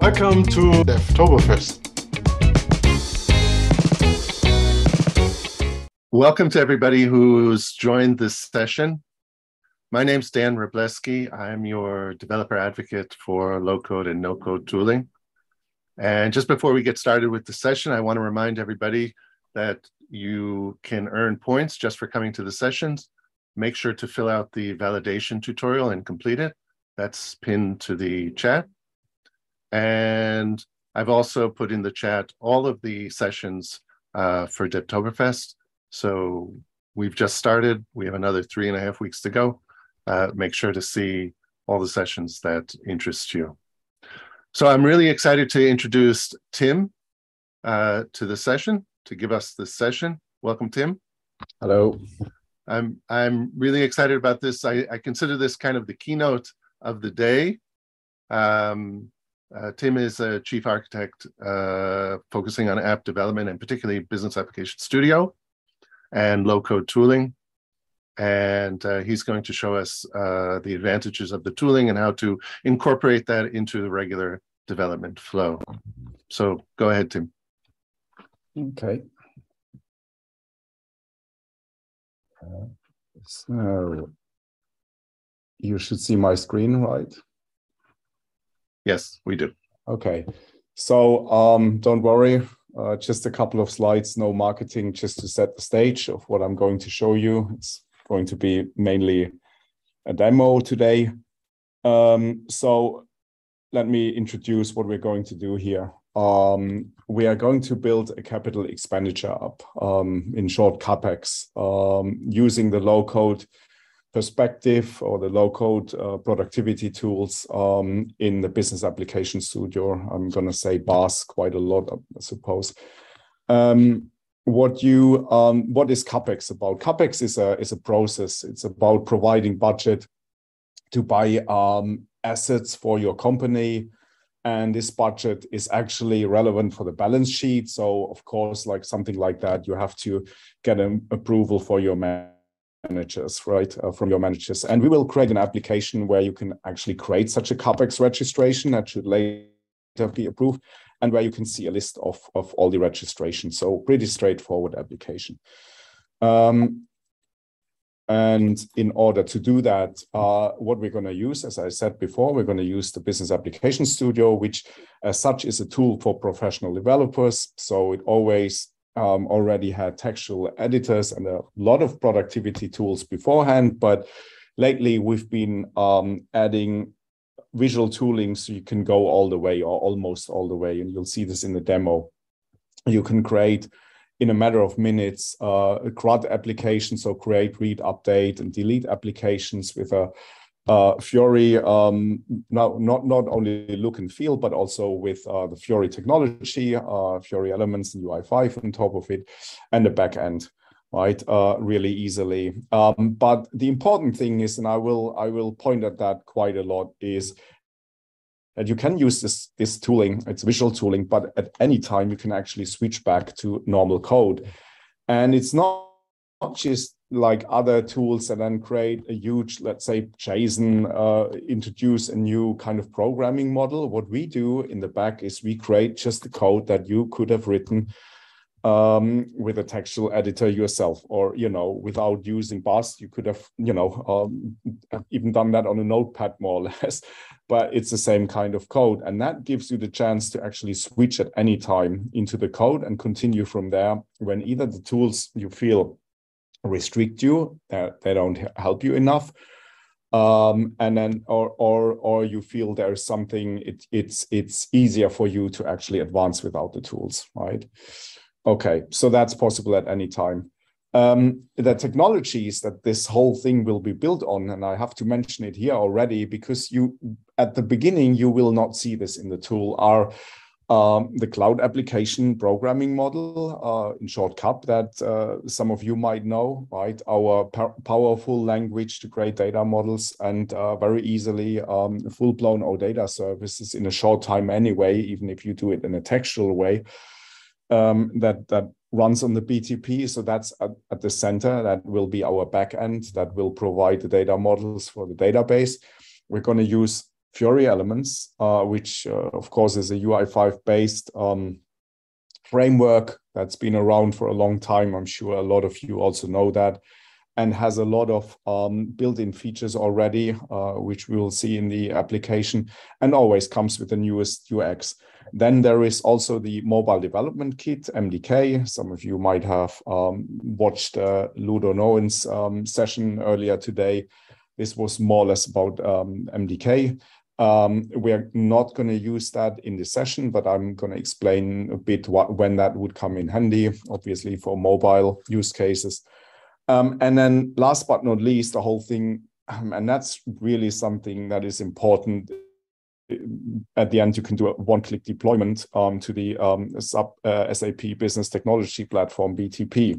Welcome to Devtoberfest. Welcome to everybody who's joined this session. My name's Dan Wroblewski. I'm your developer advocate for low code and no code tooling. And just before we get started with the session, I want to remind everybody that you can earn points just for coming to the sessions. Make sure to fill out the validation tutorial and complete it. That's pinned to the chat. And I've also put in the chat all of the sessions uh, for Devtoberfest. So we've just started. We have another three and a half weeks to go. Uh, make sure to see all the sessions that interest you. So I'm really excited to introduce Tim uh, to the session, to give us this session. Welcome, Tim. Hello. I'm I'm really excited about this. I, I consider this kind of the keynote of the day. Um, uh, Tim is a chief architect uh, focusing on app development and particularly business application studio and low code tooling. And uh, he's going to show us uh, the advantages of the tooling and how to incorporate that into the regular development flow. So go ahead, Tim. Okay. so you should see my screen, right? Yes, we do. Okay. So um, don't worry, uh, just a couple of slides, no marketing, just to set the stage of what I'm going to show you. It's going to be mainly a demo today. Um, so let me introduce what we're going to do here. Um, we are going to build a capital expenditure up, um, in short, CapEx, um, using the low code perspective or the low code uh, productivity tools um, in the business application studio. I'm going to say BAS quite a lot, I suppose. Um, what you um, what is capex about? Capex is a is a process. It's about providing budget to buy um, assets for your company, and this budget is actually relevant for the balance sheet. So of course, like something like that, you have to get an approval for your man managers, right, uh, from your managers. And we will create an application where you can actually create such a CAPEX registration that should later be approved and where you can see a list of, of all the registrations. So pretty straightforward application. Um, and in order to do that, uh, what we're going to use, as I said before, we're going to use the Business Application Studio, which as such is a tool for professional developers. So it always um, already had textual editors and a lot of productivity tools beforehand, but lately we've been um, adding visual tooling so you can go all the way or almost all the way, and you'll see this in the demo. You can create in a matter of minutes uh, a CRUD application, so create, read, update, and delete applications with a uh, um, not, not, not only look and feel, but also with uh, the Fiori technology, uh, elements and UI5 on top of it, and the backend, right? Uh, really easily. Um, but the important thing is, and I will I will point at that quite a lot, is that you can use this this tooling. It's visual tooling, but at any time you can actually switch back to normal code, and it's not just like other tools and then create a huge, let's say, JSON, uh, introduce a new kind of programming model. What we do in the back is we create just the code that you could have written um, with a textual editor yourself, or you know, without using BAS, you could have, you know, um, even done that on a notepad more or less. But it's the same kind of code, and that gives you the chance to actually switch at any time into the code and continue from there when either the tools you feel restrict you that they don't help you enough. Um, and then or or or you feel there's something it, it's it's easier for you to actually advance without the tools right? Okay so that's possible at any time. Um, the technologies that this whole thing will be built on and i have to mention it here already because you at the beginning you will not see this in the tool are um, the cloud application programming model, uh, in short CAP, that uh, some of you might know, right? Our powerful language to create data models and uh, very easily um, full-blown OData services in a short time anyway, even if you do it in a textual way, um, that, that runs on the BTP. So that's at, at the center. That will be our backend that will provide the data models for the database. We're going to use Fiori Elements, uh, which uh, of course is a UI5 based um, framework that's been around for a long time. I'm sure a lot of you also know that and has a lot of um, built-in features already, uh, which we will see in the application, and always comes with the newest UX. Then there is also the mobile development kit, MDK. Some of you might have um, watched uh, Ludo Noen's um, session earlier today. This was more or less about MDK. Um, we're not going to use that in the session, but I'm going to explain a bit what, when that would come in handy, obviously for mobile use cases. Um, and then last but not least, the whole thing, um, and that's really something that is important. At the end, you can do a one-click deployment um, to the um, sub, uh, SAP Business Technology Platform, BTP.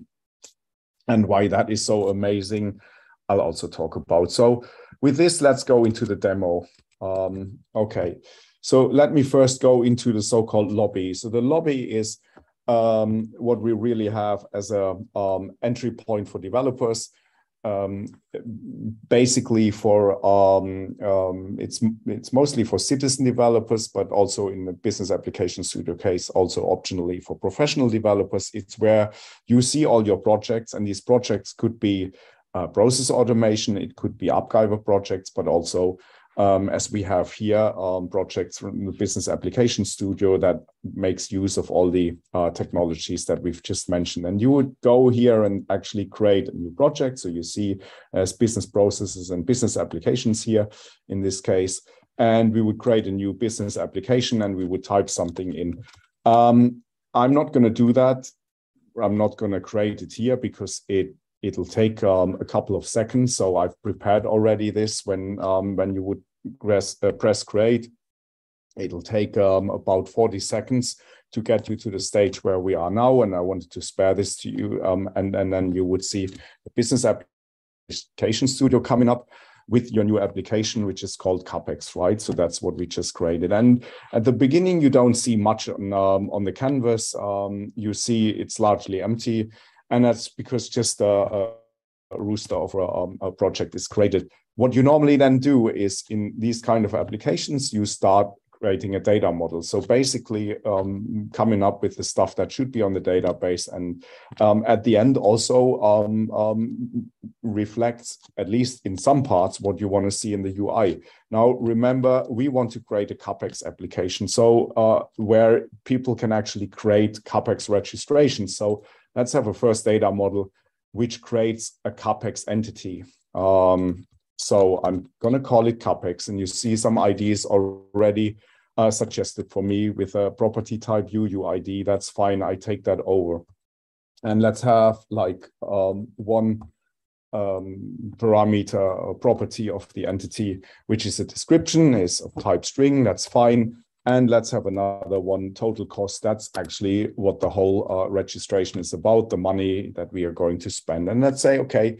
And why that is so amazing, I'll also talk about. So with this, let's go into the demo. Um, okay, so let me first go into the so-called lobby. So the lobby is um, what we really have as a um, entry point for developers. Um, basically, for um, um, it's it's mostly for citizen developers, but also in the business application studio case, also optionally for professional developers. It's where you see all your projects, and these projects could be uh, process automation, it could be AppGyver projects, but also um, as we have here um, projects from the Business Application Studio that makes use of all the uh, technologies that we've just mentioned. And you would go here and actually create a new project. So you see as business processes and business applications here in this case. And we would create a new business application and we would type something in. Um, I'm not going to do that. I'm not going to create it here because it it'll take um, a couple of seconds. So I've prepared already this when um, when you would press, uh, press create. It'll take um, about 40 seconds to get you to the stage where we are now. And I wanted to spare this to you. Um, and, and then you would see the business application studio coming up with your new application, which is called CapEx, right? So that's what we just created. And at the beginning, you don't see much on, um, on the canvas. Um, you see it's largely empty and that's because just a, a, rooster of a, um, a, project is created. What you normally then do is in these kind of applications, you start creating a data model. So basically um, coming up with the stuff that should be on the database and um, at the end also um, um reflects, at least in some parts, what you want to see in the UI. Now, remember, we want to create a CAPEX application. So uh, where people can actually create CAPEX registration. So let's have a first data model which creates a capex entity. Um, so I'm going to call it capex, and you see some IDs already uh, suggested for me with a property type UUID. That's fine. I take that over. And let's have like um, one um, parameter or property of the entity, which is a description, is of type string. That's fine. And let's have another one, total cost. That's actually what the whole uh, registration is about, the money that we are going to spend. And let's say, okay,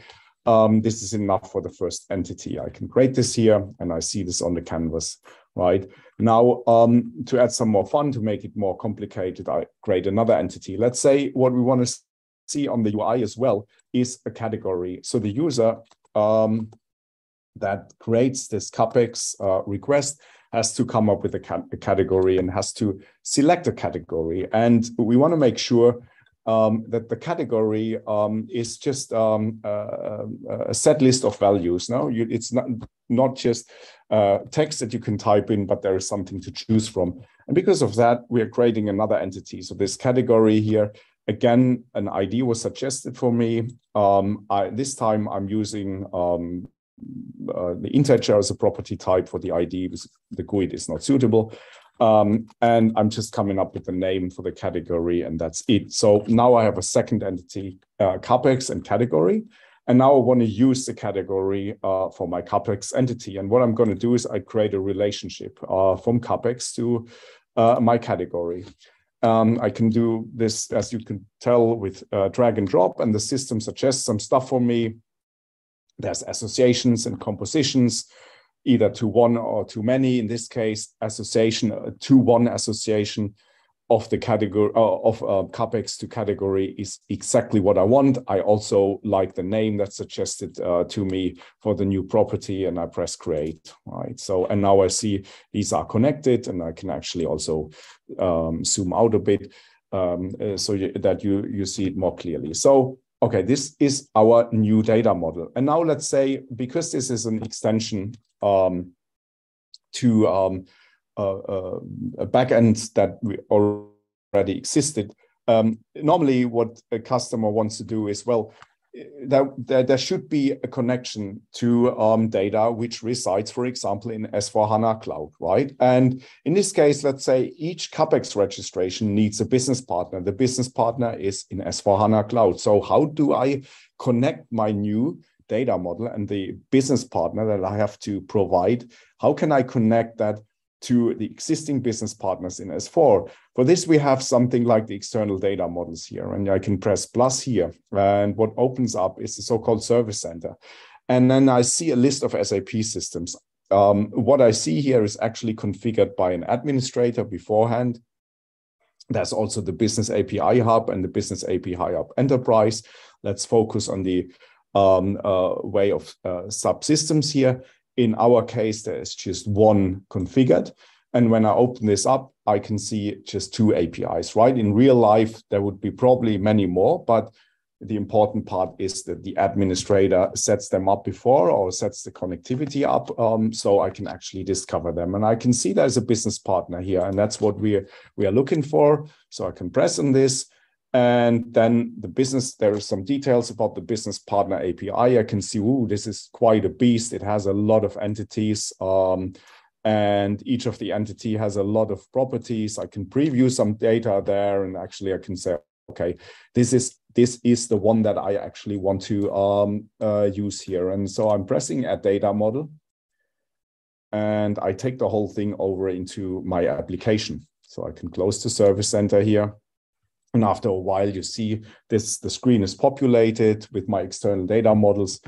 um, this is enough for the first entity. I can create this here and I see this on the canvas, right? Now, um, to add some more fun, to make it more complicated, I create another entity. Let's say what we want to see on the UI as well is a category. So the user um, that creates this CAPEX uh, request has to come up with a, a category and has to select a category. And we want to make sure um, that the category um, is just um, uh, a set list of values. Now, you, it's not not just uh, text that you can type in, but there is something to choose from. And because of that, we are creating another entity. So this category here, again, an ID was suggested for me. Um, I, this time, I'm using um, uh, the integer as a property type for the ID the GUID is not suitable. Um, and I'm just coming up with the name for the category and that's it. So now I have a second entity, uh, CAPEX and category. And now I want to use the category uh, for my CAPEX entity. And what I'm going to do is I create a relationship uh, from CAPEX to uh, my category. Um, I can do this, as you can tell, with uh, drag and drop, and the system suggests some stuff for me there's associations and compositions, either to one or to many. In this case, association uh, to one association of the category uh, of uh, capex to category is exactly what I want. I also like the name that's suggested uh, to me for the new property, and I press create. Right. So and now I see these are connected, and I can actually also um, zoom out a bit um, uh, so you, that you you see it more clearly. So okay, this is our new data model, and now let's say because this is an extension um, to um, a backend that we already existed. Um, normally, what a customer wants to do is well, there, there, there should be a connection to um, data which resides, for example, in S4HANA Cloud, right? And in this case, let's say each CAPEX registration needs a business partner. The business partner is in S4HANA Cloud. So how do I connect my new data model and the business partner that I have to provide? How can I connect that to the existing business partners in S4. For this, we have something like the external data models here, and I can press plus here. And what opens up is the so-called service center. And then I see a list of SAP systems. Um, what I see here is actually configured by an administrator beforehand. There's also the Business API Hub and the Business API Hub Enterprise. Let's focus on the um, uh, way of uh, subsystems here. In our case, there is just one configured. And when I open this up, I can see just two APIs, right? In real life, there would be probably many more, but the important part is that the administrator sets them up before or sets the connectivity up um, so I can actually discover them. And I can see there's a business partner here, and that's what we, we are looking for. So I can press on this and then the business, there are some details about the business partner API. I can see, ooh, this is quite a beast. It has a lot of entities. Um, and each of the entity has a lot of properties. I can preview some data there, and actually I can say, okay, this is this is the one that I actually want to um, uh, use here. And so I'm pressing add data model, and I take the whole thing over into my application. So I can close the service center here. And after a while, you see this, the screen is populated with my external data models.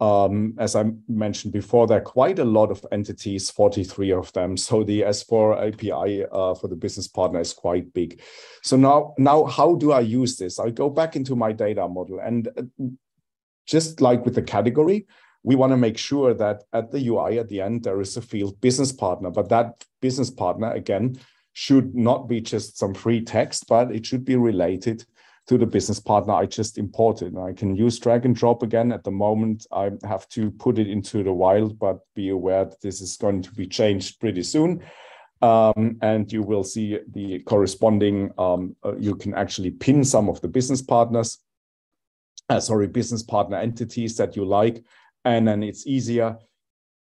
Um, as I mentioned before, there are quite a lot of entities, 43 of them. So the S4 API uh, for the business partner is quite big. So now, now how do I use this? I go back into my data model and uh, just like with the category, we want to make sure that at the UI at the end, there is a field business partner, but that business partner, again, should not be just some free text, but it should be related to the business partner I just imported. I can use drag and drop again. At the moment, I have to put it into the wild, but be aware that this is going to be changed pretty soon. Um, and you will see the corresponding, um, uh, you can actually pin some of the business partners, uh, sorry, business partner entities that you like. And then it's easier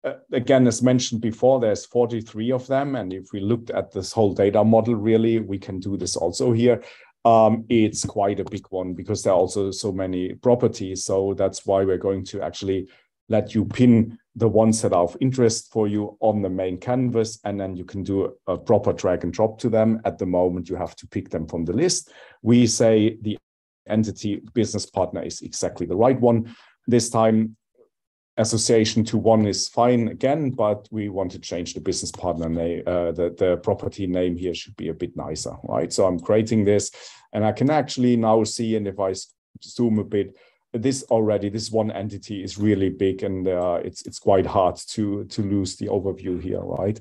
uh, again, as mentioned before, there's 43 of them. And if we looked at this whole data model, really, we can do this also here. Um, it's quite a big one because there are also so many properties. So that's why we're going to actually let you pin the ones that are of interest for you on the main canvas, and then you can do a proper drag and drop to them. At the moment, you have to pick them from the list. We say the entity business partner is exactly the right one. This time, association to one is fine again, but we want to change the business partner name. Uh, the, the property name here should be a bit nicer, right? So I'm creating this and I can actually now see, and if I zoom a bit, this already, this one entity is really big and uh, it's, it's quite hard to, to lose the overview here, right?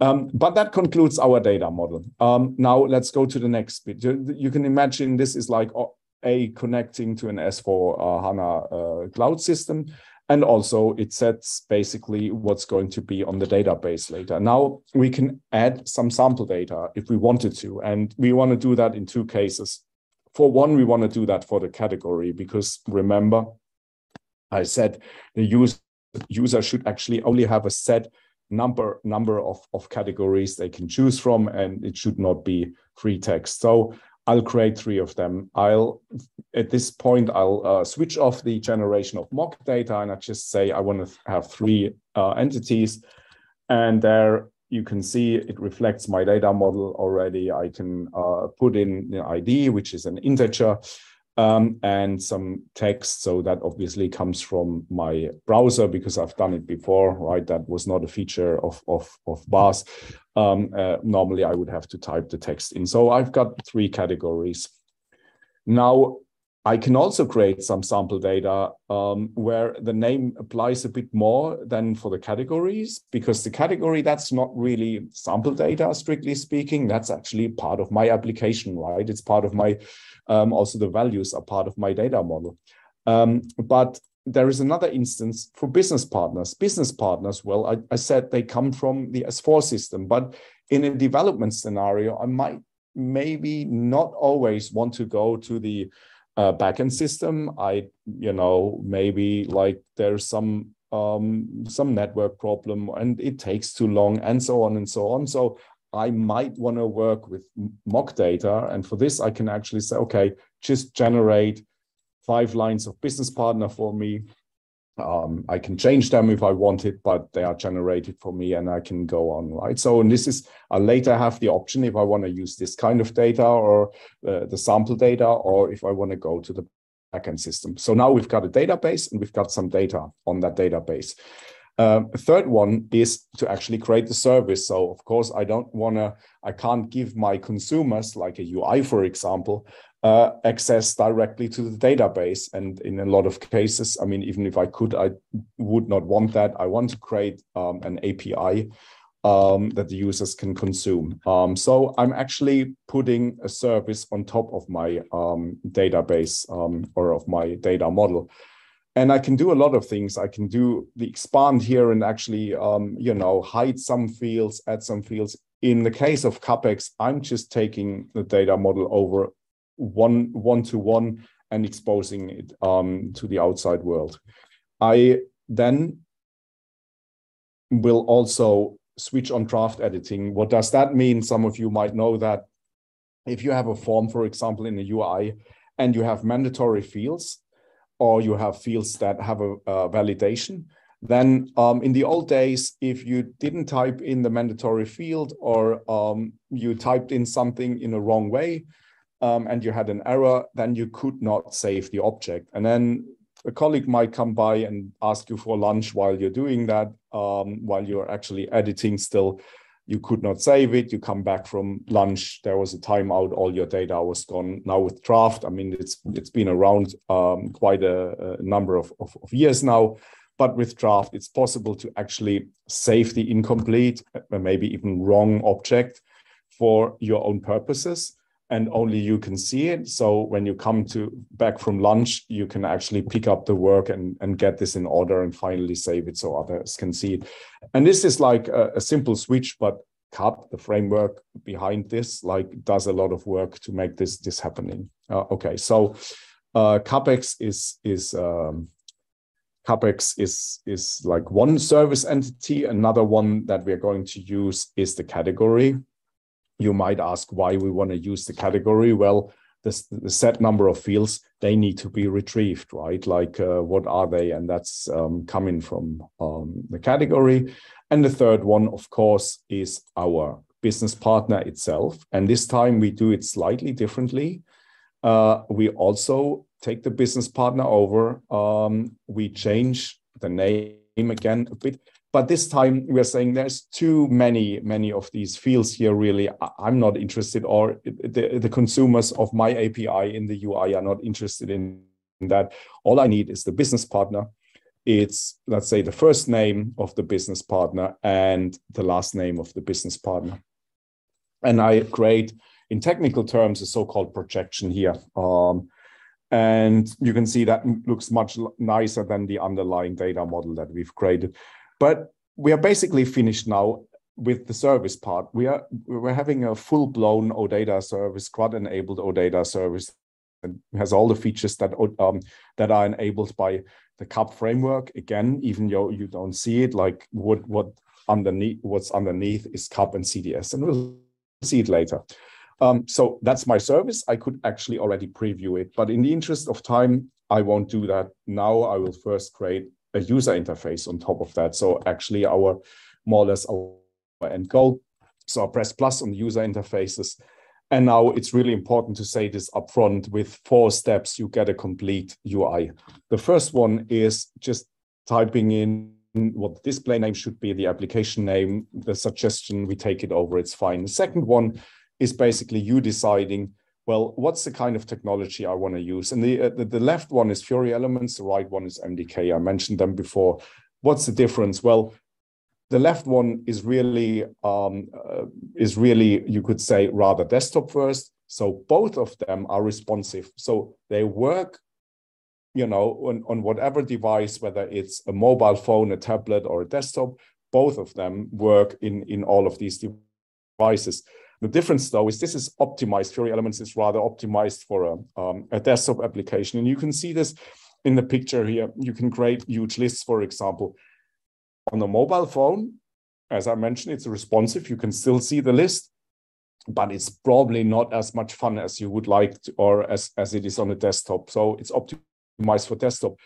Um, but that concludes our data model. Um, now let's go to the next bit. You, you can imagine this is like uh, a connecting to an S4 uh, HANA uh, cloud system. And also it sets basically what's going to be on the database later. Now we can add some sample data if we wanted to. And we want to do that in two cases. For one, we want to do that for the category because remember, I said the user, user should actually only have a set number number of, of categories they can choose from, and it should not be free text. So I'll create three of them. I'll, at this point, I'll uh, switch off the generation of mock data and I just say I want to have three uh, entities. And there you can see it reflects my data model already. I can uh, put in the ID, which is an integer. Um, and some text. So that obviously comes from my browser because I've done it before, right? That was not a feature of, of, of BAS. Um, uh, normally I would have to type the text in. So I've got three categories. Now, I can also create some sample data um, where the name applies a bit more than for the categories, because the category, that's not really sample data, strictly speaking. That's actually part of my application, right? It's part of my, um, also the values are part of my data model. Um, but there is another instance for business partners. Business partners, well, I, I said they come from the S4 system, but in a development scenario, I might maybe not always want to go to the uh, backend system. I, you know, maybe like there's some um, some network problem and it takes too long and so on and so on. So I might want to work with mock data. And for this, I can actually say, okay, just generate five lines of business partner for me um, I can change them if I want it, but they are generated for me and I can go on, right? So, and this is, I later have the option if I want to use this kind of data or uh, the sample data, or if I want to go to the backend system. So now we've got a database and we've got some data on that database. Um, third one is to actually create the service. So of course, I don't want to, I can't give my consumers like a UI, for example, uh, access directly to the database. And in a lot of cases, I mean, even if I could, I would not want that. I want to create um, an API um, that the users can consume. Um, so I'm actually putting a service on top of my um, database um, or of my data model. And I can do a lot of things. I can do the expand here and actually, um, you know, hide some fields, add some fields. In the case of CAPEX, I'm just taking the data model over one one to one and exposing it um, to the outside world. I then will also switch on draft editing. What does that mean? Some of you might know that if you have a form, for example, in a UI, and you have mandatory fields, or you have fields that have a, a validation, then um, in the old days, if you didn't type in the mandatory field or um, you typed in something in a wrong way, um, and you had an error, then you could not save the object. And then a colleague might come by and ask you for lunch while you're doing that, um, while you're actually editing still. You could not save it. You come back from lunch. There was a timeout. All your data was gone. Now with Draft, I mean, it's it's been around um, quite a, a number of, of, of years now. But with Draft, it's possible to actually save the incomplete, maybe even wrong object for your own purposes and only you can see it. So when you come to back from lunch, you can actually pick up the work and, and get this in order and finally save it so others can see it. And this is like a, a simple switch, but CAP, the framework behind this, like does a lot of work to make this this happening. Uh, okay, so uh, capex is is um, capex is is like one service entity. Another one that we are going to use is the category you might ask why we want to use the category. Well, the, the set number of fields, they need to be retrieved, right? Like uh, what are they? And that's um, coming from um, the category. And the third one, of course, is our business partner itself. And this time we do it slightly differently. Uh, we also take the business partner over. Um, we change the name again a bit but this time we're saying there's too many many of these fields here really. I'm not interested or the, the consumers of my api in the ui are not interested in that. All i need is the business partner. It's let's say the first name of the business partner and the last name of the business partner. And i create in technical terms a so-called projection here. Um, and you can see that looks much nicer than the underlying data model that we've created but we are basically finished now with the service part. We are we're having a full blown OData service, CRUD enabled OData service, and has all the features that um, that are enabled by the CAP framework. Again, even though you don't see it, like what what underneath what's underneath is CAP and CDS, and we'll see it later. Um, so that's my service. I could actually already preview it, but in the interest of time, I won't do that now. I will first create a user interface on top of that. So actually our more or less our end goal. So I press plus on the user interfaces And now it's really important to say this upfront with four steps, you get a complete UI. The first one is just typing in what the display name should be, the application name, the suggestion, we take it over, it's fine. The second one is basically you deciding, well, what's the kind of technology I want to use? And the, uh, the, the left one is Fiori Elements, the right one is MDK. I mentioned them before. What's the difference? Well, the left one is really um, uh, is really you could say rather desktop first. So both of them are responsive. So they work you know, on, on whatever device, whether it's a mobile phone, a tablet, or a desktop, both of them work in, in all of these devices. The difference, though, is this is optimized. Fiori Elements is rather optimized for a, um, a desktop application. And you can see this in the picture here. You can create huge lists, for example. On a mobile phone, as I mentioned, it's responsive. You can still see the list, but it's probably not as much fun as you would like to, or as, as it is on a desktop. So it's optimized optimized for desktop.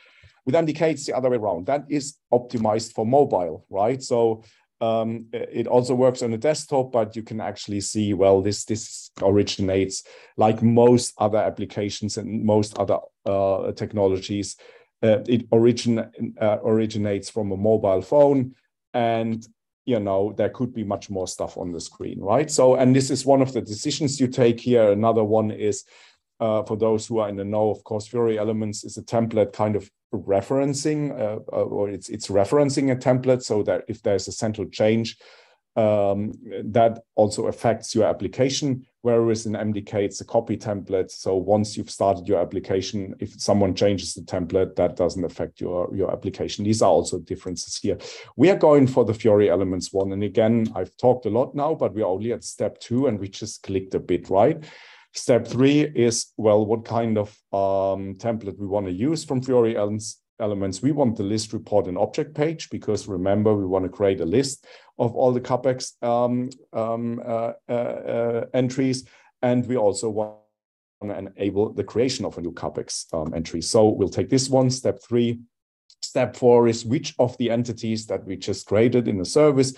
With MDK, it's the other way around. That is optimized for mobile, right? So um, it also works on a desktop, but you can actually see, well, this this originates like most other applications and most other uh, technologies. Uh, it origin uh, originates from a mobile phone, and you know there could be much more stuff on the screen, right? So, and this is one of the decisions you take here. Another one is uh, for those who are in the know, of course, Fiori Elements is a template kind of referencing, uh, uh, or it's it's referencing a template, so that if there's a central change, um, that also affects your application. Whereas in MDK, it's a copy template. So once you've started your application, if someone changes the template, that doesn't affect your, your application. These are also differences here. We are going for the Fiori Elements one. And again, I've talked a lot now, but we're only at step two and we just clicked a bit, right? Step three is, well, what kind of um, template we want to use from Fiori elements. We want the list report and object page because remember, we want to create a list of all the CAPEX um, um, uh, uh, uh, entries. And we also want to enable the creation of a new CAPEX um, entry. So we'll take this one, step three. Step four is which of the entities that we just created in the service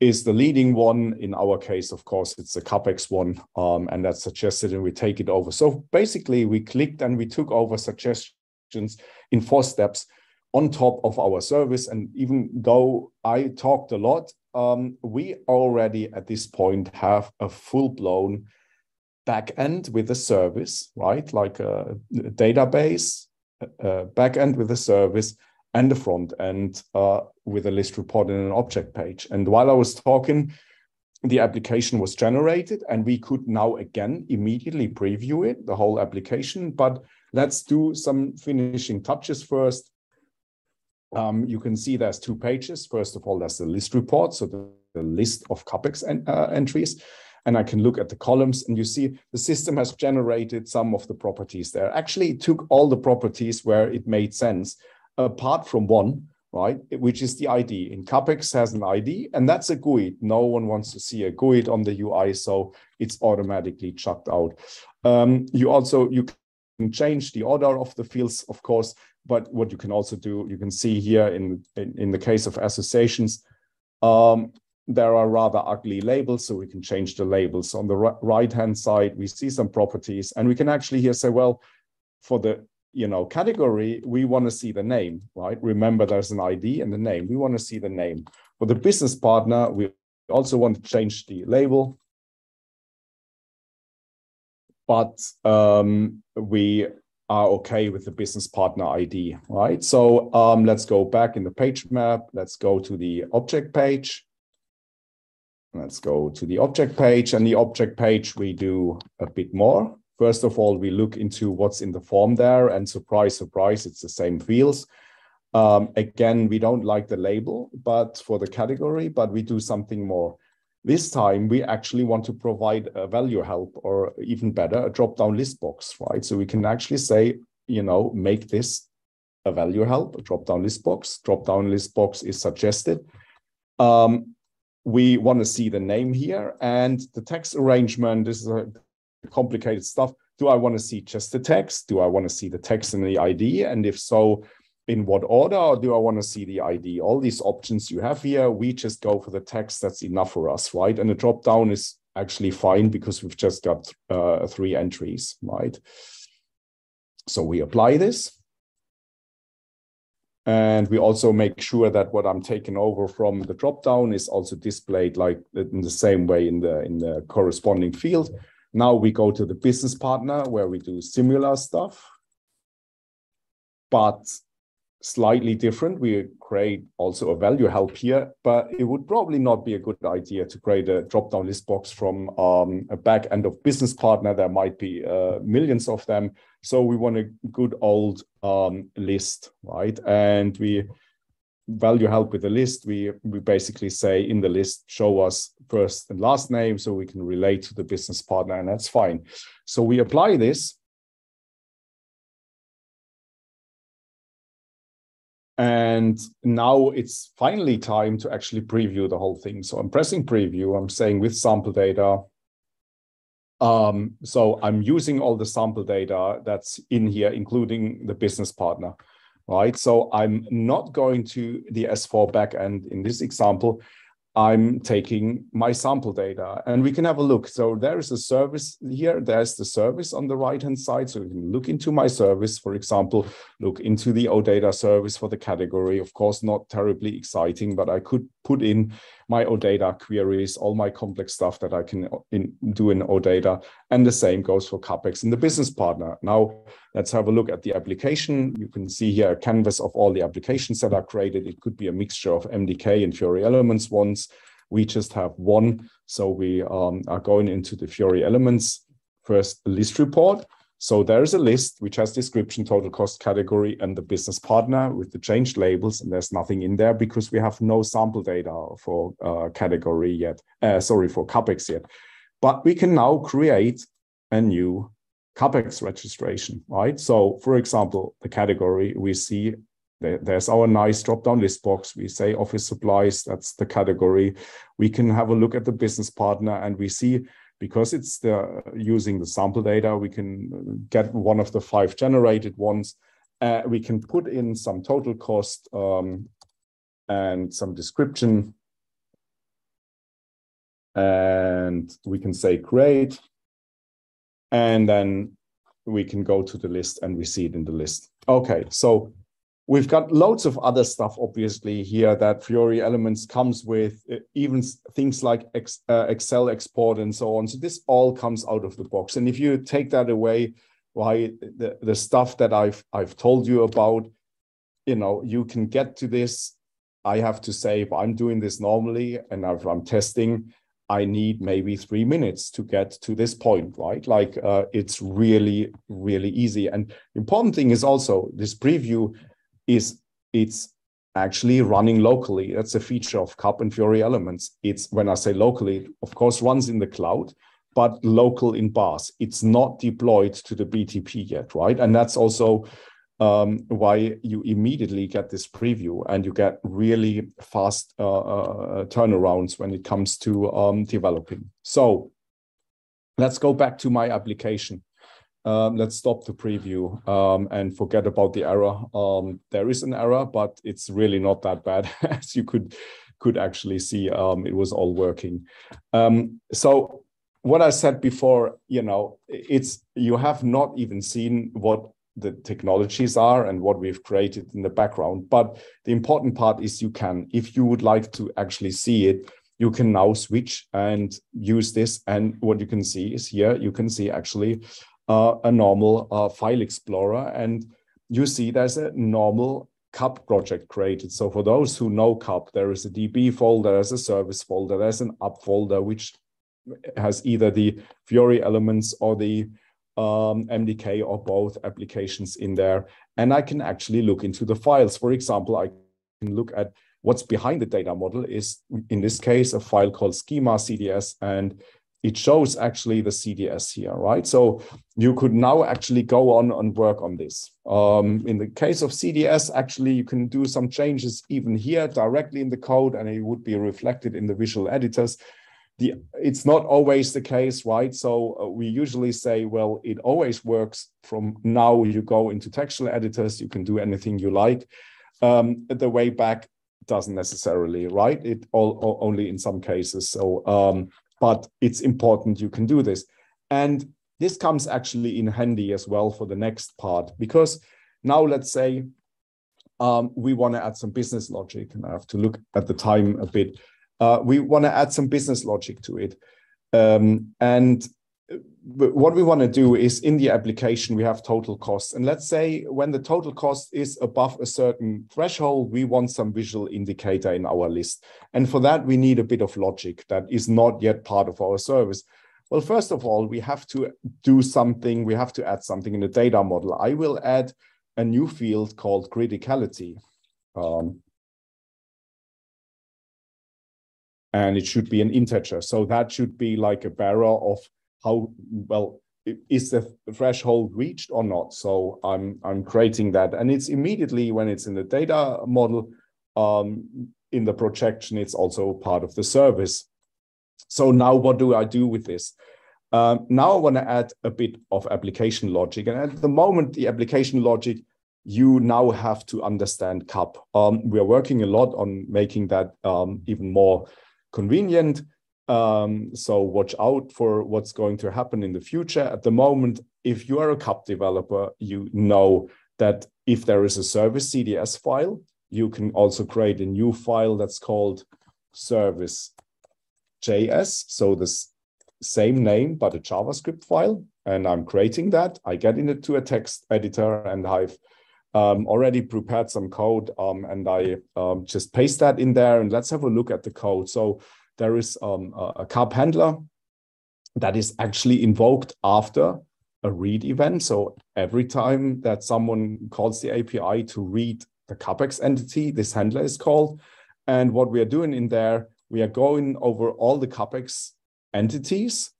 is the leading one. In our case, of course, it's the CAPEX one, um, and that's suggested, and we take it over. So basically, we clicked and we took over suggestions in four steps on top of our service. And even though I talked a lot, um, we already at this point have a full blown backend with a service, right? Like a, database, a backend with a service and the front end uh, with a list report and an object page. And while I was talking, the application was generated and we could now again immediately preview it, the whole application. But let's do some finishing touches first. Um, you can see there's two pages. First of all, there's the list report, so the, the list of CAPEX en uh, entries. And I can look at the columns and you see the system has generated some of the properties there. Actually, it took all the properties where it made sense apart from one, right, which is the ID. In CAPEX has an ID, and that's a GUID. No one wants to see a GUID on the UI, so it's automatically chucked out. Um, you also you can change the order of the fields, of course, but what you can also do, you can see here in in, in the case of associations, um, there are rather ugly labels, so we can change the labels. On the right hand side, we see some properties, and we can actually here say, well, for the you know category we want to see the name right? Remember there's an id and the name. We want to see the name. For the business partner we also want to change the label. But um, we are okay with the business partner id right? So um, let's go back in the page map. Let's go to the object page. Let's go to the object page. And the object page we do a bit more First of all, we look into what's in the form there, and surprise, surprise, it's the same fields. Um, again, we don't like the label, but for the category, but we do something more. This time, we actually want to provide a value help, or even better, a drop-down list box, right? So we can actually say, you know, make this a value help, a drop-down list box. Drop-down list box is suggested. Um, we want to see the name here and the text arrangement. This is a complicated stuff. Do I want to see just the text? Do I want to see the text and the ID? And if so, in what order or do I want to see the ID? All these options you have here, we just go for the text. That's enough for us, right? And the drop down is actually fine because we've just got uh, three entries, right? So we apply this. And we also make sure that what I'm taking over from the dropdown is also displayed like in the same way in the in the corresponding field. Now we go to the business partner where we do similar stuff, but slightly different. We create also a value help here, but it would probably not be a good idea to create a drop-down list box from um, a back end of business partner. There might be uh, millions of them. So we want a good old um, list, right? And we value help with the list. We, we basically say in the list, show us first and last name so we can relate to the business partner and that's fine. So we apply this And now it's finally time to actually preview the whole thing. So I'm pressing preview. I'm saying with sample data. Um, so I'm using all the sample data that's in here, including the business partner, right? So I'm not going to the S4 backend in this example. I'm taking my sample data and we can have a look. So there is a service here. There's the service on the right hand side. So you can look into my service, for example, look into the OData service for the category. Of course, not terribly exciting, but I could put in my OData queries, all my complex stuff that I can in, do in OData. And the same goes for CAPEX and the business partner. Now, let's have a look at the application. You can see here a canvas of all the applications that are created. It could be a mixture of MDK and Fiori Elements ones. We just have one. So we um, are going into the Fiori Elements first list report. So there is a list which has description, total cost category, and the business partner with the changed labels. And there's nothing in there because we have no sample data for uh, category yet. Uh, sorry, for CAPEX yet. But we can now create a new CAPEX registration, right? So for example, the category we see there's our nice drop-down list box. We say office supplies, that's the category. We can have a look at the business partner and we see because it's the using the sample data, we can get one of the five generated ones. Uh, we can put in some total cost um, and some description. And we can say create. And then we can go to the list and we see it in the list. Okay, so We've got loads of other stuff, obviously, here that Fiori Elements comes with, uh, even things like uh, Excel export and so on. So this all comes out of the box. And if you take that away, why the, the stuff that I've I've told you about, you know, you can get to this. I have to say, if I'm doing this normally and I'm testing, I need maybe three minutes to get to this point, right? Like uh, it's really, really easy. And important thing is also this preview is it's actually running locally. That's a feature of CAP and Fiori Elements. It's when I say locally, it of course runs in the cloud, but local in BAS. It's not deployed to the BTP yet, right? And that's also um, why you immediately get this preview and you get really fast uh, uh, turnarounds when it comes to um, developing. So let's go back to my application. Um, let's stop the preview um, and forget about the error. Um, there is an error, but it's really not that bad as you could could actually see. Um, it was all working. So what I said before, you know, it's you have not even seen what the technologies are and what we've created in the background. But the important part is you can, if you would like to actually see it, you can now switch and use this. And what you can see is here, you can see actually uh, a normal uh, file explorer. And you see there's a normal CAP project created. So for those who know CAP, there is a DB folder, there's a service folder, there's an up folder, which has either the Fiori elements or the um, MDK or both applications in there. And I can actually look into the files. For example, I can look at what's behind the data model is, in this case, a file called schema CDS. And it shows actually the CDS here, right? So you could now actually go on and work on this. Um, in the case of CDS, actually, you can do some changes even here directly in the code, and it would be reflected in the visual editors. The, it's not always the case, right? So uh, we usually say, well, it always works from now you go into textual editors, you can do anything you like. Um, the way back doesn't necessarily, right? It all, all, only in some cases. So um, but it's important you can do this. And this comes actually in handy as well for the next part, because now let's say um, we want to add some business logic, and I have to look at the time a bit. Uh, we want to add some business logic to it. Um, and what we want to do is in the application, we have total costs. And let's say when the total cost is above a certain threshold, we want some visual indicator in our list. And for that, we need a bit of logic that is not yet part of our service. Well, first of all, we have to do something. We have to add something in the data model. I will add a new field called criticality. Um, and it should be an integer. So that should be like a barra of how well is the threshold reached or not. So I'm I'm creating that, and it's immediately when it's in the data model, um, in the projection, it's also part of the service. So now what do I do with this? Um, now I want to add a bit of application logic, and at the moment, the application logic you now have to understand CAP. Um, we are working a lot on making that um, even more convenient. Um, so watch out for what's going to happen in the future. At the moment, if you are a CAP developer, you know that if there is a service CDS file, you can also create a new file that's called service JS. So this same name, but a JavaScript file. And I'm creating that. I get into a text editor and I've um, already prepared some code um, and I um, just paste that in there and let's have a look at the code. So there is um, a, CAP handler that is actually invoked after a read event. So every time that someone calls the API to read the CAPEX entity, this handler is called. And what we are doing in there, we are going over all the CAPEX entities,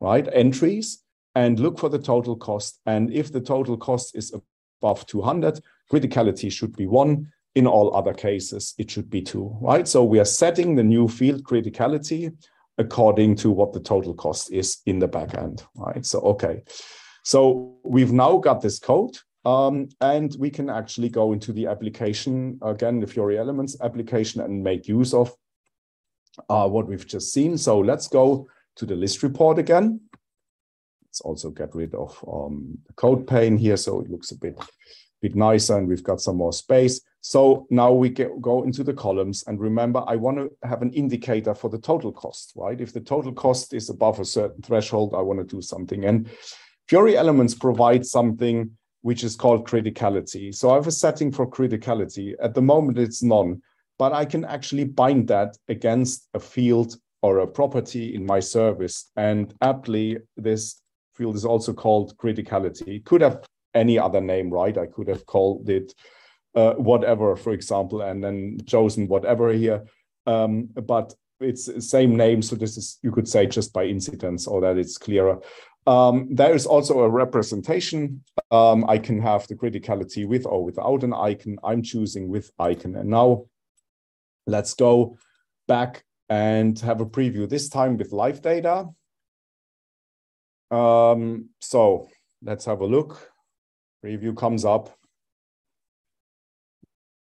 right, entries, and look for the total cost. And if the total cost is above 200, criticality should be one. In all other cases, it should be two, right? So we are setting the new field criticality according to what the total cost is in the backend, right? So, okay. So we've now got this code um, and we can actually go into the application, again, the Fiori Elements application and make use of uh, what we've just seen. So let's go to the list report again. Let's also get rid of um, the code pane here so it looks a bit, bit nicer and we've got some more space. So now we get, go into the columns and remember, I want to have an indicator for the total cost, right? If the total cost is above a certain threshold, I want to do something. And Fiori Elements provide something which is called criticality. So I have a setting for criticality. At the moment, it's none, but I can actually bind that against a field or a property in my service. And aptly, this field is also called criticality. It could have any other name, right? I could have called it uh, whatever, for example, and then chosen whatever here. Um, but it's the same name. So this is, you could say just by incidence or that it's clearer. Um, there is also a representation. Um, I can have the criticality with or without an icon. I'm choosing with icon. And now let's go back and have a preview, this time with live data. Um, so let's have a look. Preview comes up.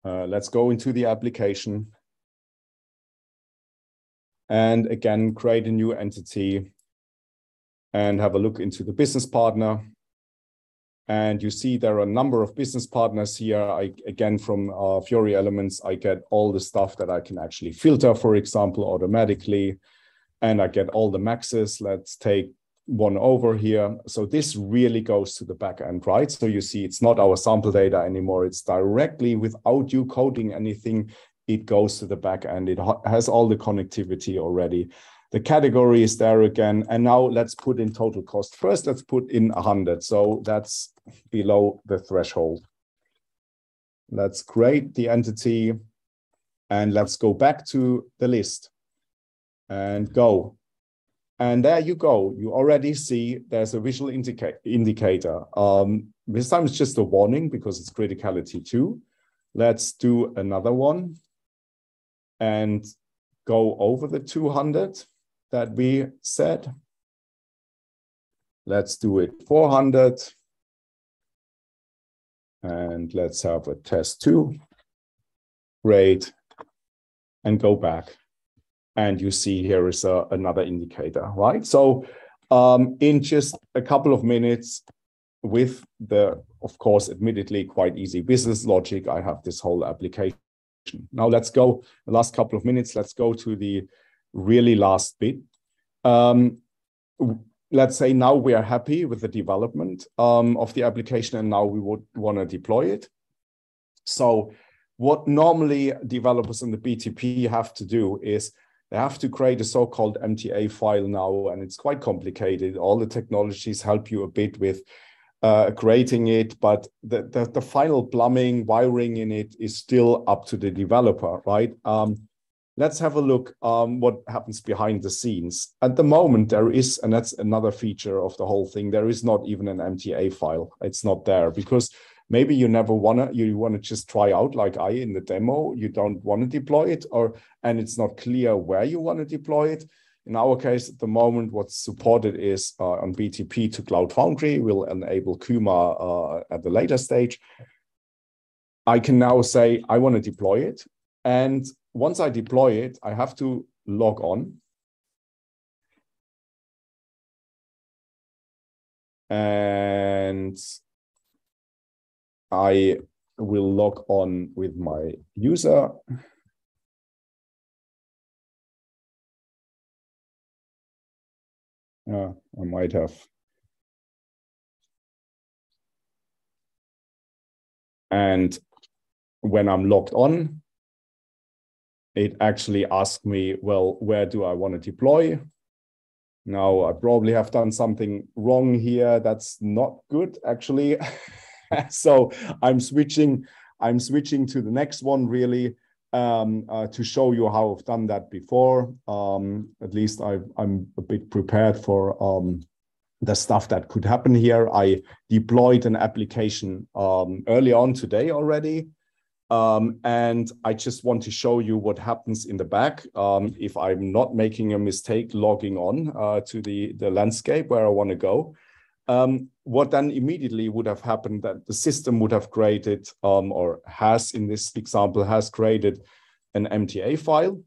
Uh, let's go into the application. And again, create a new entity and have a look into the business partner. And you see there are a number of business partners here. I, again, from uh, Fiori Elements, I get all the stuff that I can actually filter, for example, automatically. And I get all the maxes. Let's take one over here. So this really goes to the back end, right? So you see it's not our sample data anymore. It's directly without you coding anything, it goes to the back end. It has all the connectivity already. The category is there again. And now let's put in total cost. First, let's put in 100. So that's below the threshold. Let's create the entity and let's go back to the list and go. And there you go. You already see there's a visual indica indicator. Um, this time it's just a warning because it's criticality two. Let's do another one and go over the 200 that we said. Let's do it 400. And let's have a test two. Great. And go back. And you see here is a, another indicator, right? So um, in just a couple of minutes, with the, of course, admittedly quite easy business logic, I have this whole application. Now let's go, the last couple of minutes, let's go to the really last bit. Um, let's say now we are happy with the development um, of the application and now we would want to deploy it. So what normally developers in the BTP have to do is they have to create a so-called MTA file now, and it's quite complicated. All the technologies help you a bit with uh, creating it, but the, the, the, final plumbing, wiring in it is still up to the developer, right? Um, let's have a look um, what happens behind the scenes. At the moment, there is, and that's another feature of the whole thing, there is not even an MTA file. It's not there because maybe you never wanna you want to just try out like I in the demo. You don't want to deploy it, or and it's not clear where you want to deploy it. In our case, at the moment, what's supported is uh, on BTP to Cloud Foundry. We'll enable Kyma uh, at the later stage. I can now say I want to deploy it, and once I deploy it, I have to log on. And I will log on with my user. Yeah, I might have. And when I'm logged on, it actually asks me, well, where do I want to deploy? Now, I probably have done something wrong here. That's not good, actually. so I'm switching. I'm switching to the next one really um, uh, to show you how I've done that before. Um, at least i am a bit prepared for um, the stuff that could happen here. I deployed an application um, early on today already. Um, and I just want to show you what happens in the back um, if I'm not making a mistake logging on uh, to the, the landscape where I want to go um, what then immediately would have happened that the system would have created um, or has in this example has created an MTA file.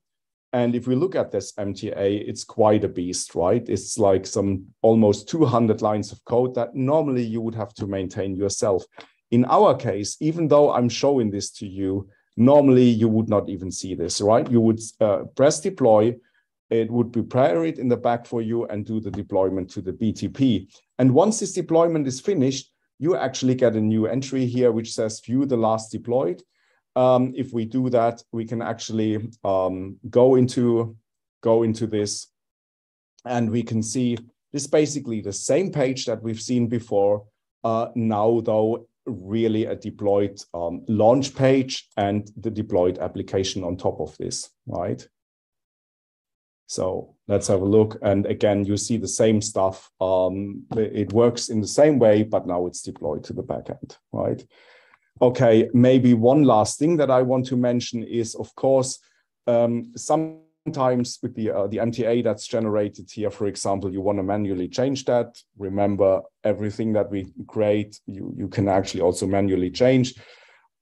And if we look at this MTA, it's quite a beast, right? It's like some almost 200 lines of code that normally you would have to maintain yourself. In our case, even though I'm showing this to you, normally you would not even see this, right? You would uh, press deploy, it would prepare it in the back for you and do the deployment to the BTP. And once this deployment is finished, you actually get a new entry here which says view the last deployed. Um, if we do that, we can actually um, go into go into this and we can see this basically the same page that we've seen before. Uh, now, though, really a deployed um, launch page and the deployed application on top of this, right? So let's have a look. And again, you see the same stuff. Um, it works in the same way, but now it's deployed to the backend, right? Okay, maybe one last thing that I want to mention is, of course, um, sometimes with the uh, the MTA that's generated here, for example, you want to manually change that. Remember, everything that we create, you, you can actually also manually change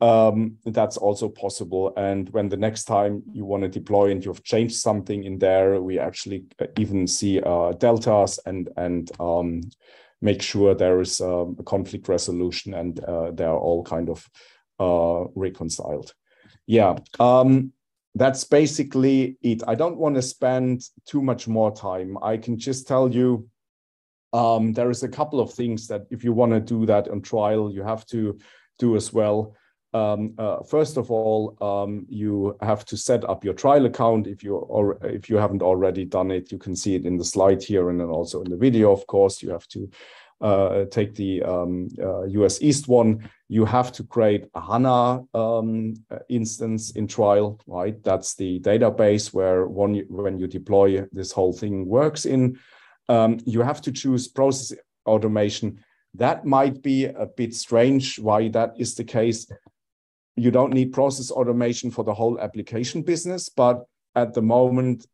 um, that's also possible. And when the next time you want to deploy and you've changed something in there, we actually uh, even see uh, deltas and and um, make sure there is um, a conflict resolution and uh, they are all kind of uh, reconciled. Yeah, um, that's basically it. I don't want to spend too much more time. I can just tell you um, there is a couple of things that if you want to do that on trial, you have to do as well. Um, uh, first of all, um, you have to set up your trial account. If you or if you haven't already done it, you can see it in the slide here and then also in the video. Of course, you have to uh, take the um, uh, US East one. You have to create a HANA um, instance in trial, right? That's the database where one when you deploy this whole thing works in. Um, you have to choose process automation. That might be a bit strange why that is the case you don't need process automation for the whole application business, but at the moment,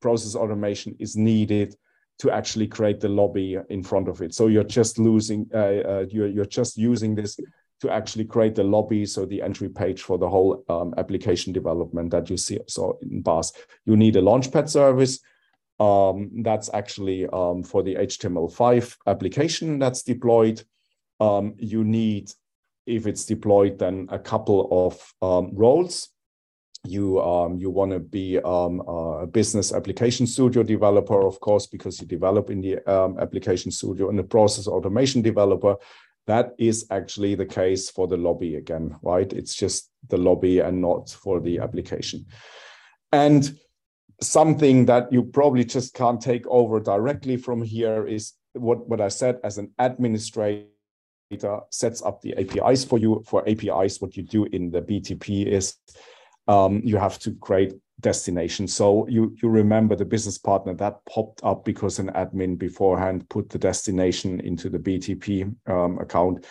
process automation is needed to actually create the lobby in front of it. So you're just losing, uh, uh, you're, you're just using this to actually create the lobby, so the entry page for the whole um, application development that you see so in BAS. You need a Launchpad service. Um, that's actually um, for the HTML5 application that's deployed. Um, you need, if it's deployed, then a couple of um, roles you um, you want to be um, a business application studio developer, of course, because you develop in the um, application studio and the process automation developer. That is actually the case for the lobby again, right? It's just the lobby and not for the application. And something that you probably just can't take over directly from here is what, what I said as an administrator sets up the APIs for you. For APIs, what you do in the BTP is um, you have to create destination. So you you remember the business partner that popped up because an admin beforehand put the destination into the BTP um, account,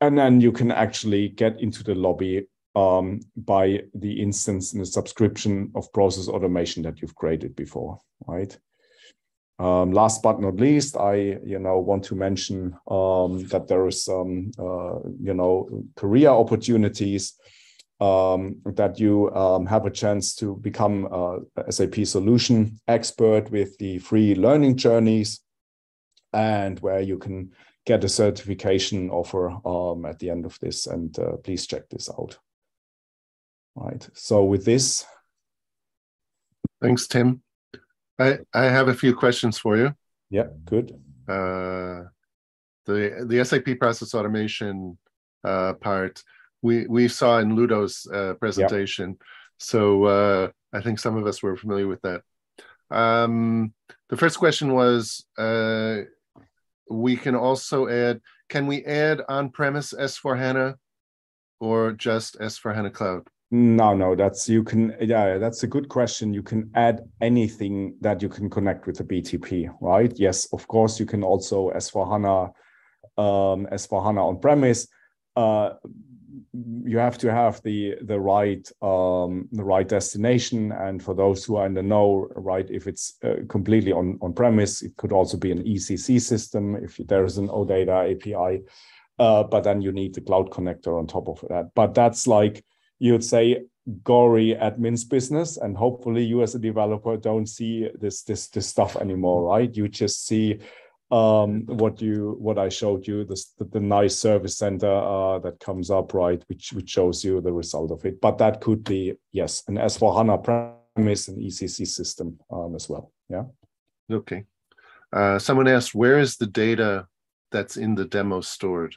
and then you can actually get into the lobby um, by the instance in the subscription of process automation that you've created before, right? Um, last but not least, I you know want to mention um, that there is some uh, you know career opportunities um, that you um, have a chance to become a SAP solution expert with the free learning journeys and where you can get a certification offer um, at the end of this. And uh, please check this out. Right. So with this. Thanks, Tim. I, I have a few questions for you. Yeah, good. Uh, the the SAP process automation uh, part we we saw in Ludo's uh, presentation. Yeah. So uh, I think some of us were familiar with that. Um, the first question was, uh, we can also add, can we add on-premise S4 HANA or just S4 HANA Cloud? No, no, that's you can, yeah, that's a good question. You can add anything that you can connect with the BTP, right? Yes, of course, you can also S4 HANA, um, S4 HANA on premise. Uh, you have to have the the right um, the right destination and for those who are in the know right if it's uh, completely on on premise it could also be an ecc system if there is an odata api uh, but then you need the cloud connector on top of that but that's like you'd say gory admin's business and hopefully you as a developer don't see this this this stuff anymore right you just see um, what you what I showed you, this, the, the nice service center uh, that comes up, right, which which shows you the result of it. But that could be yes, and S4 HANA premise and ECC system um, as well. Yeah. Okay. Uh, someone asked, where is the data that's in the demo stored?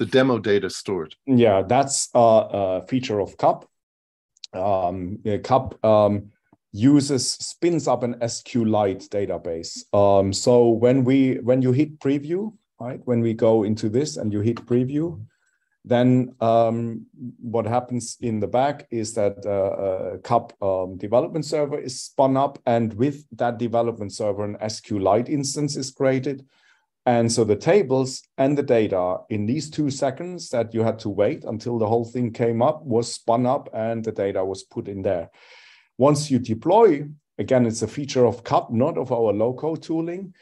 The demo data stored? Yeah, that's a, a feature of CAP. Um, CAP um, uses spins up an SQLite database. Um, so when we when you hit preview, right, when we go into this and you hit preview, then um, what happens in the back is that uh, a CAP um, development server is spun up, and with that development server, an SQLite instance is created. And so the tables and the data in these two seconds that you had to wait until the whole thing came up was spun up and the data was put in there. Once you deploy, again, it's a feature of CAP, not of our low-code tooling.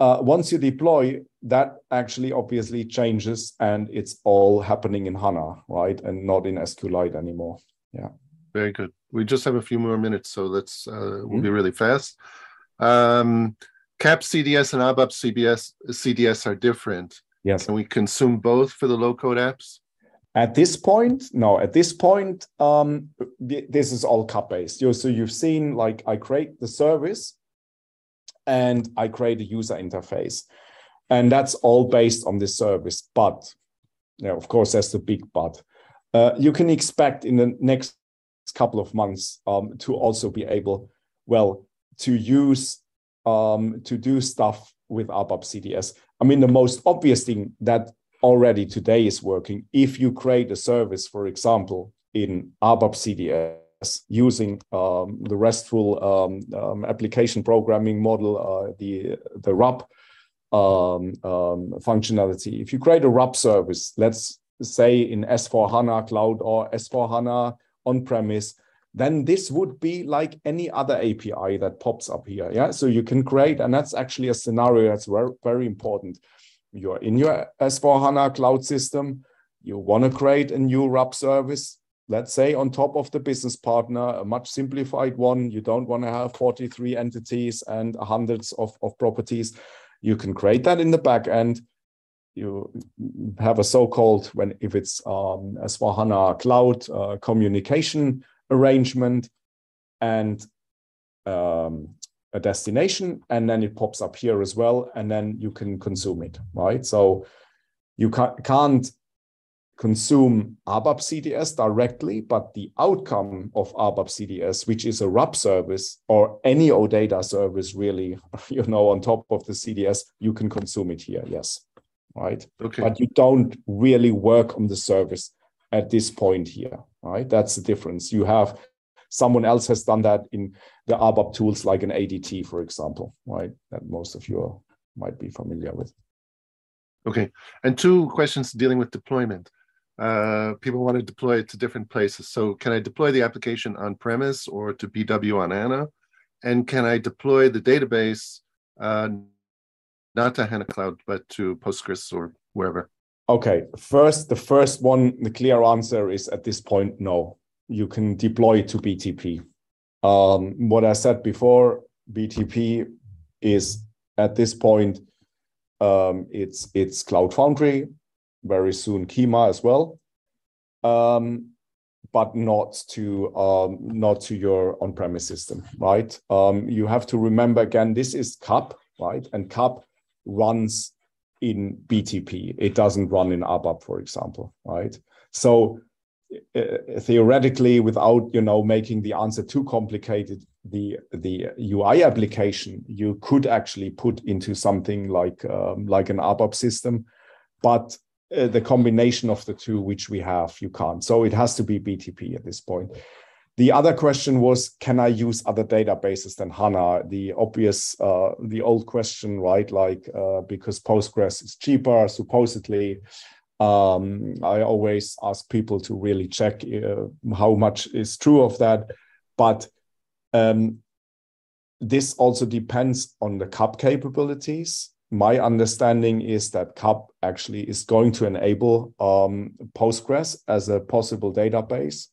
Uh, once you deploy, that actually obviously changes and it's all happening in HANA, right? And not in SQLite anymore. Yeah. Very good. We just have a few more minutes, so let's, uh, we'll mm-hmm. be really fast. Um, CAP CDS and ABAP CBS, CDS are different. Yes. And we consume both for the low code apps? At this point, no. At this point, um, this is all cap based. So you've seen like I create the service, and I create a user interface, and that's all based on this service. But, of course, that's the big but. Uh, you can expect in the next couple of months um, to also be able, well, to use um, to do stuff with ABAP CDS. I mean, the most obvious thing that already today is working. If you create a service, for example, in ABAP CDS using um, the RESTful um, um, application programming model, uh, the, the RAP um, um, functionality, if you create a RAP service, let's say in S4 HANA Cloud or S4 HANA on premise, then this would be like any other API that pops up here. Yeah. So you can create, and that's actually a scenario that's very, very important you're in your S4 HANA cloud system. you want to create a new RAP service, let's say on top of the business partner, a much simplified one. You don't want to have 43 entities and hundreds of, of properties. You can create that in the back end. You have a so-called when if it's um, S4HANA cloud uh, communication arrangement and um, a destination, and then it pops up here as well, and then you can consume it, right? So you ca can't consume ABAP CDS directly, but the outcome of ABAP CDS, which is a RAP service or any OData service, really, you know, on top of the CDS, you can consume it here. Yes, right. Okay. But you don't really work on the service at this point here, right? That's the difference. You have someone else has done that in the ABAP tools like an ADT, for example, right? That most of you might be familiar with. Okay, and two questions dealing with deployment. Uh, people want to deploy it to different places. So can I deploy the application on premise or to BW on HANA? And can I deploy the database uh, not to HANA Cloud, but to Postgres or wherever? Okay, first, the first one, the clear answer is at this point, no. You can deploy to BTP. Um, what I said before, BTP is at this point, um, it's it's Cloud Foundry, very soon Kyma as well, um, but not to um, not to your on-premise system, right? Um, you have to remember again, this is CAP, right? And CAP runs in BTP. It doesn't run in ABAP, for example, right? So uh, theoretically, without you know making the answer too complicated, the the UI application you could actually put into something like um, like an ABAP system, but uh, the combination of the two which we have you can't so it has to be btp at this point the other question was can i use other databases than hana? The obvious uh, the old question right? Like uh, because postgres is cheaper supposedly. Um, i always ask people to really check uh, how much is true of that. But um, this also depends on the CAP capabilities. My understanding is that CAP actually is going to enable um, Postgres as a possible database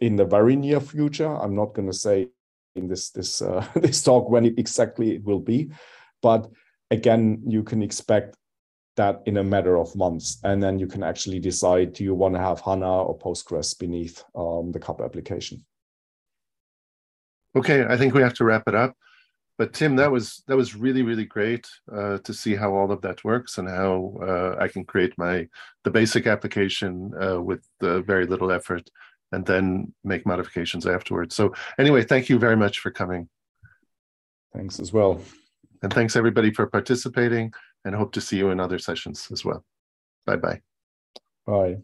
in the very near future. I'm not going to say in this this uh, this talk when it exactly it will be, but again, you can expect that in a matter of months, and then you can actually decide: do you want to have HANA or Postgres beneath um, the CAP application? Okay, I think we have to wrap it up but Tim, that was that was really really great uh, to see how all of that works and how uh, I can create my the basic application uh, with very little effort and then make modifications afterwards. So anyway, thank you very much for coming. Thanks as well. And thanks everybody for participating and hope to see you in other sessions as well. Bye-bye. Bye.